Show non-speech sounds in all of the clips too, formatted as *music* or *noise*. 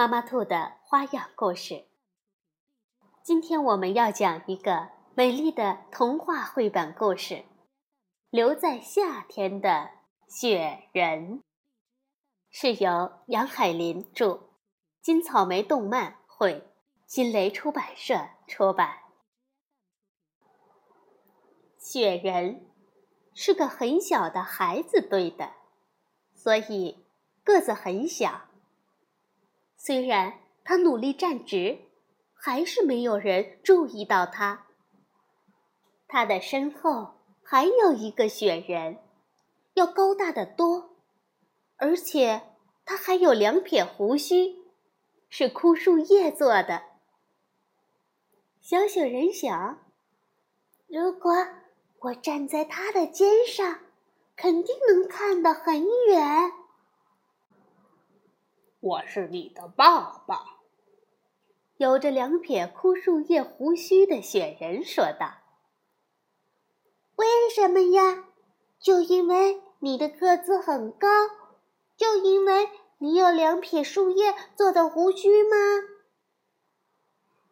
妈妈兔的花样故事。今天我们要讲一个美丽的童话绘本故事，《留在夏天的雪人》，是由杨海林著，金草莓动漫绘，新蕾出版社出版。雪人是个很小的孩子堆的，所以个子很小。虽然他努力站直，还是没有人注意到他。他的身后还有一个雪人，要高大的多，而且他还有两撇胡须，是枯树叶做的。小雪人想：如果我站在他的肩上，肯定能看得很远。我是你的爸爸，有着两撇枯树叶胡须的雪人说道：“为什么呀？就因为你的个子很高，就因为你有两撇树叶做的胡须吗？”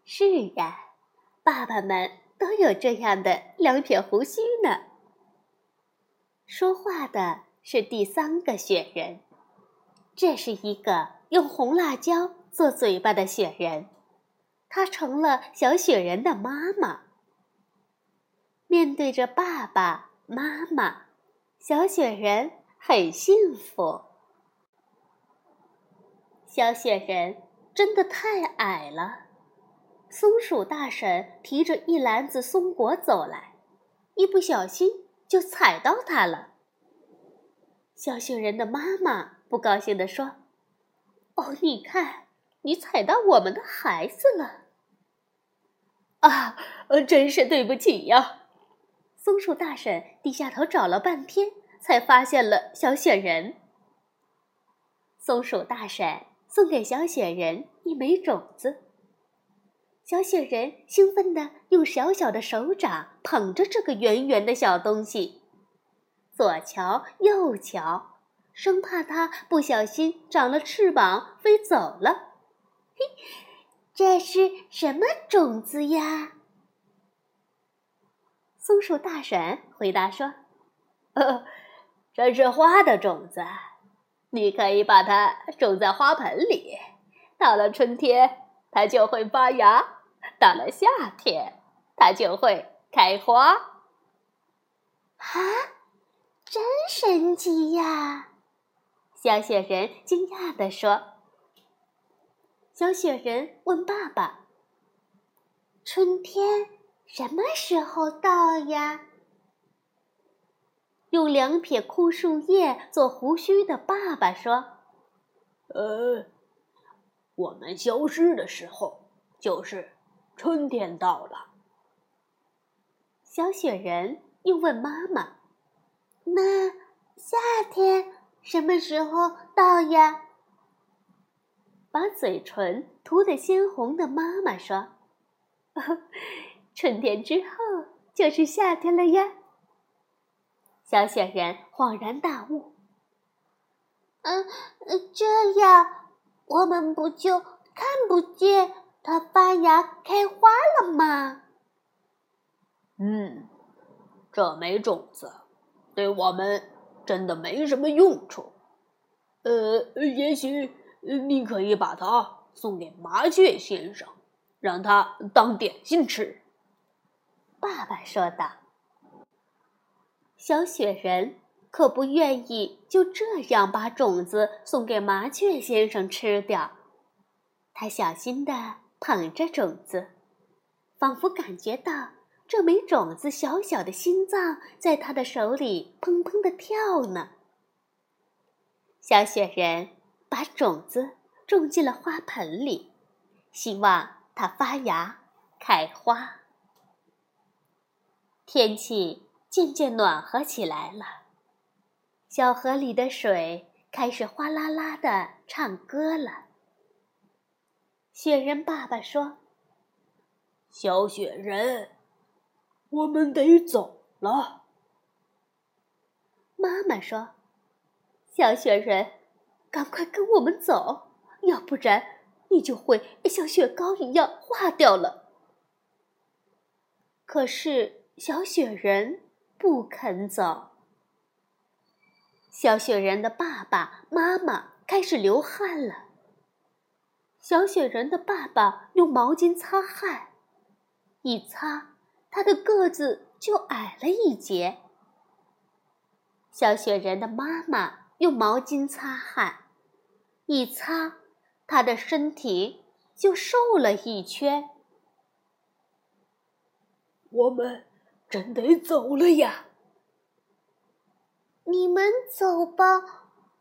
是呀，爸爸们都有这样的两撇胡须呢。说话的是第三个雪人，这是一个。用红辣椒做嘴巴的雪人，她成了小雪人的妈妈。面对着爸爸妈妈，小雪人很幸福。小雪人真的太矮了，松鼠大婶提着一篮子松果走来，一不小心就踩到它了。小雪人的妈妈不高兴地说。哦，你看，你踩到我们的孩子了！啊，真是对不起呀！松鼠大婶低下头找了半天，才发现了小雪人。松鼠大婶送给小雪人一枚种子，小雪人兴奋地用小小的手掌捧着这个圆圆的小东西，左瞧右瞧。生怕它不小心长了翅膀飞走了。嘿，这是什么种子呀？松鼠大婶回答说：“呃，这是花的种子，你可以把它种在花盆里。到了春天，它就会发芽；到了夏天，它就会开花。”啊，真神奇呀！小雪人惊讶地说：“小雪人问爸爸，春天什么时候到呀？”用两撇枯树叶做胡须的爸爸说：“呃，我们消失的时候，就是春天到了。”小雪人又问妈妈：“那夏天？”什么时候到呀？把嘴唇涂得鲜红的妈妈说：“ *laughs* 春天之后就是夏天了呀。”小雪人恍然大悟：“嗯，这样我们不就看不见它发芽开花了吗？”嗯，这枚种子对我们。真的没什么用处，呃，也许你可以把它送给麻雀先生，让他当点心吃。”爸爸说道。小雪人可不愿意就这样把种子送给麻雀先生吃掉，他小心地捧着种子，仿佛感觉到。这枚种子小小的心脏在他的手里砰砰的跳呢。小雪人把种子种进了花盆里，希望它发芽开花。天气渐渐暖和起来了，小河里的水开始哗啦啦的唱歌了。雪人爸爸说：“小雪人，我们得走了。”妈妈说：“小雪人，赶快跟我们走，要不然你就会像雪糕一样化掉了。”可是小雪人不肯走。小雪人的爸爸妈妈开始流汗了。小雪人的爸爸用毛巾擦汗，一擦，他的个子就矮了一截。小雪人的妈妈用毛巾擦汗，一擦，他的身体就瘦了一圈。我们真得走了呀！你们走吧，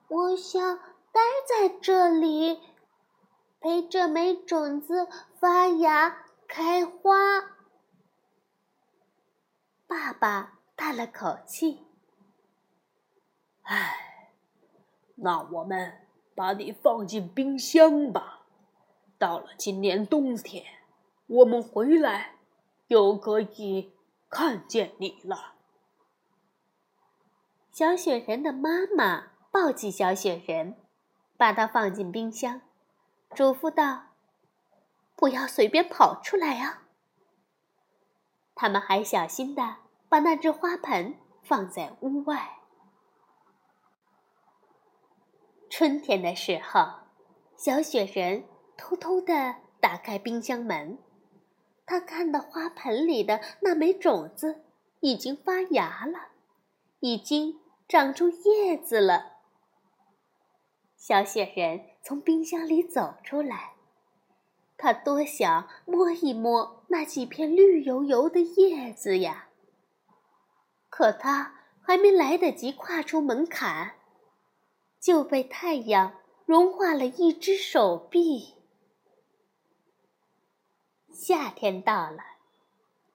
我想待在这里，陪这枚种子发芽开花。爸爸叹了口气。唉，那我们把你放进冰箱吧。到了今年冬天，我们回来又可以看见你了。小雪人的妈妈抱起小雪人，把它放进冰箱，嘱咐道：“不要随便跑出来啊！”他们还小心的把那只花盆放在屋外。春天的时候，小雪人偷偷地打开冰箱门，他看到花盆里的那枚种子已经发芽了，已经长出叶子了。小雪人从冰箱里走出来，他多想摸一摸那几片绿油油的叶子呀！可他还没来得及跨出门槛。就被太阳融化了一只手臂。夏天到了，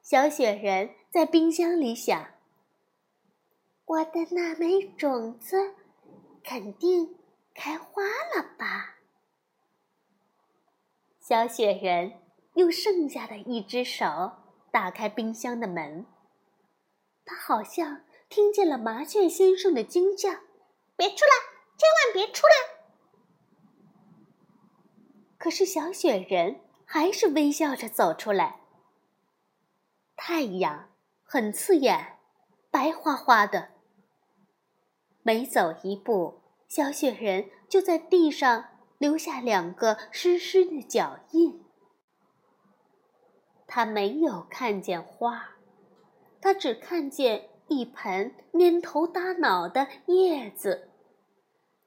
小雪人在冰箱里想：“我的那枚种子肯定开花了吧？”小雪人用剩下的一只手打开冰箱的门，他好像听见了麻雀先生的惊叫：“别出来！”千万别出来！可是小雪人还是微笑着走出来。太阳很刺眼，白花花的。每走一步，小雪人就在地上留下两个湿湿的脚印。他没有看见花，他只看见一盆蔫头耷脑的叶子。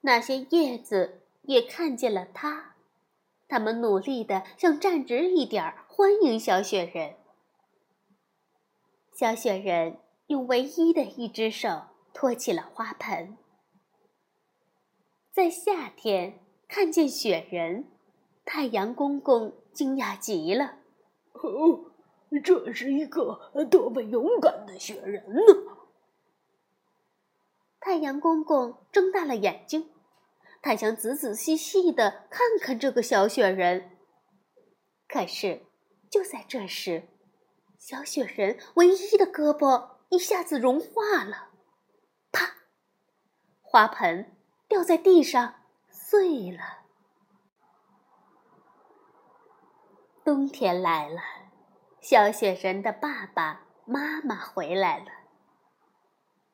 那些叶子也看见了他，他们努力的想站直一点儿，欢迎小雪人。小雪人用唯一的一只手托起了花盆。在夏天看见雪人，太阳公公惊讶极了：“哦，这是一个多么勇敢的雪人呢！”太阳公公睁大了眼睛。他想仔仔细细的看看这个小雪人，可是就在这时，小雪人唯一的胳膊一下子融化了，啪！花盆掉在地上碎了。冬天来了，小雪人的爸爸妈妈回来了，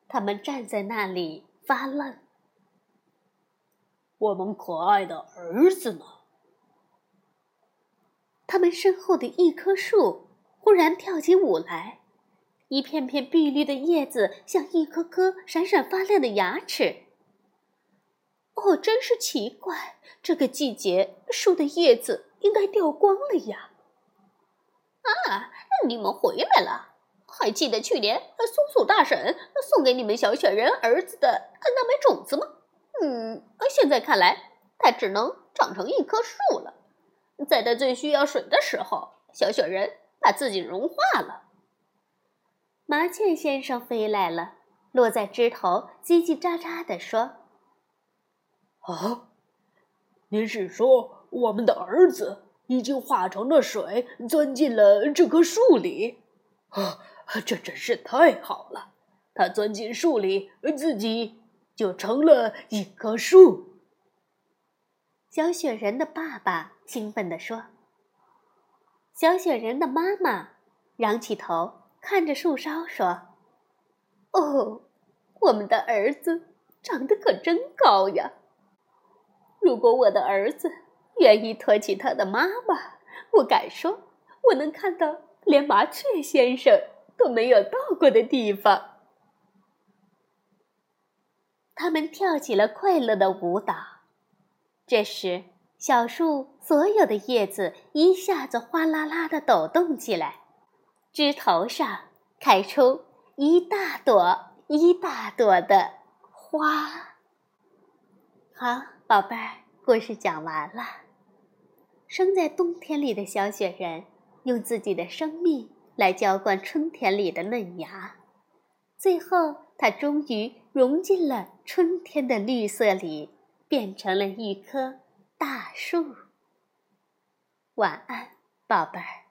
他们站在那里发愣。我们可爱的儿子呢？他们身后的一棵树忽然跳起舞来，一片片碧绿的叶子像一颗颗闪闪发亮的牙齿。哦，真是奇怪！这个季节，树的叶子应该掉光了呀。啊，你们回来了！还记得去年松鼠大婶送给你们小雪人儿子的那枚种子吗？嗯，现在看来，它只能长成一棵树了。在它最需要水的时候，小雪人把自己融化了。麻雀先生飞来了，落在枝头，叽叽喳喳地说：“啊，您是说我们的儿子已经化成了水，钻进了这棵树里？啊，这真是太好了！他钻进树里，自己就成了一棵树。”小雪人的爸爸兴奋地说：“小雪人的妈妈仰起头看着树梢说：‘哦，我们的儿子长得可真高呀！如果我的儿子愿意托起他的妈妈，我敢说，我能看到连麻雀先生都没有到过的地方。’他们跳起了快乐的舞蹈。”这时，小树所有的叶子一下子哗啦啦的抖动起来，枝头上开出一大朵一大朵的花。好，宝贝儿，故事讲完了。生在冬天里的小雪人，用自己的生命来浇灌春天里的嫩芽，最后，它终于融进了春天的绿色里。变成了一棵大树。晚安，宝贝儿。